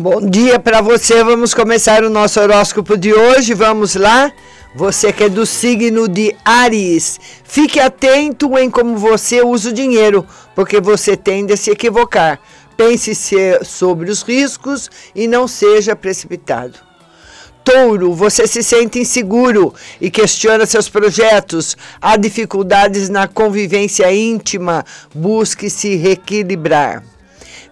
Bom dia para você. Vamos começar o nosso horóscopo de hoje. Vamos lá? Você que é do signo de Ares, fique atento em como você usa o dinheiro, porque você tende a se equivocar. Pense sobre os riscos e não seja precipitado. Touro, você se sente inseguro e questiona seus projetos. Há dificuldades na convivência íntima. Busque se reequilibrar.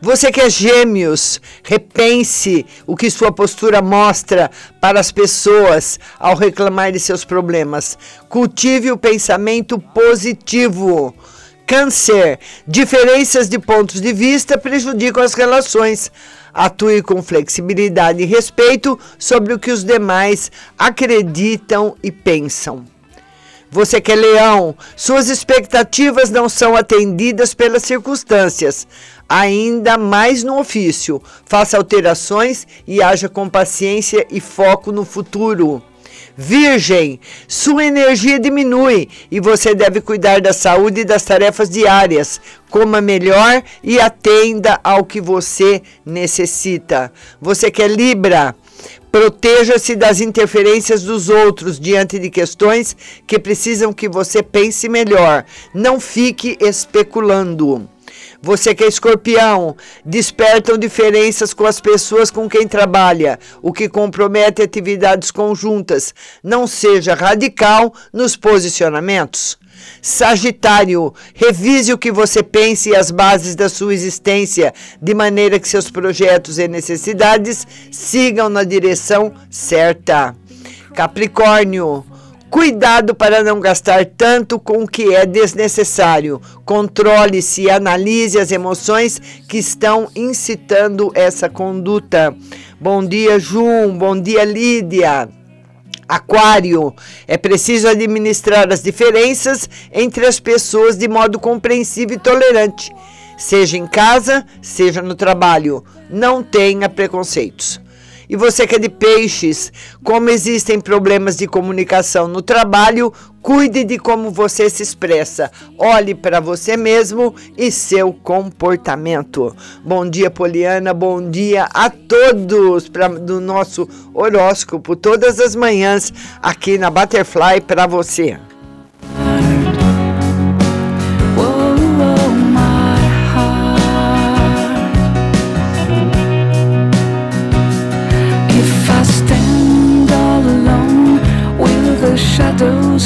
Você que é gêmeos, repense o que sua postura mostra para as pessoas ao reclamar de seus problemas. Cultive o pensamento positivo. Câncer, diferenças de pontos de vista prejudicam as relações. Atue com flexibilidade e respeito sobre o que os demais acreditam e pensam. Você que é leão, suas expectativas não são atendidas pelas circunstâncias ainda mais no ofício. Faça alterações e haja com paciência e foco no futuro. Virgem, sua energia diminui e você deve cuidar da saúde e das tarefas diárias. Coma melhor e atenda ao que você necessita. Você que é Libra, Proteja-se das interferências dos outros diante de questões que precisam que você pense melhor. Não fique especulando. Você que é escorpião, despertam diferenças com as pessoas com quem trabalha, o que compromete atividades conjuntas. Não seja radical nos posicionamentos. Sagitário, revise o que você pensa e as bases da sua existência, de maneira que seus projetos e necessidades sigam na direção certa. Capricórnio, Cuidado para não gastar tanto com o que é desnecessário. Controle-se e analise as emoções que estão incitando essa conduta. Bom dia, Jun. Bom dia, Lídia. Aquário, é preciso administrar as diferenças entre as pessoas de modo compreensivo e tolerante, seja em casa, seja no trabalho. Não tenha preconceitos. E você que é de peixes, como existem problemas de comunicação no trabalho, cuide de como você se expressa. Olhe para você mesmo e seu comportamento. Bom dia, Poliana. Bom dia a todos pra, do nosso horóscopo, todas as manhãs aqui na Butterfly para você.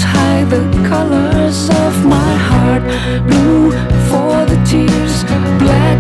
Hide the colors of my heart. Blue for the tears, black.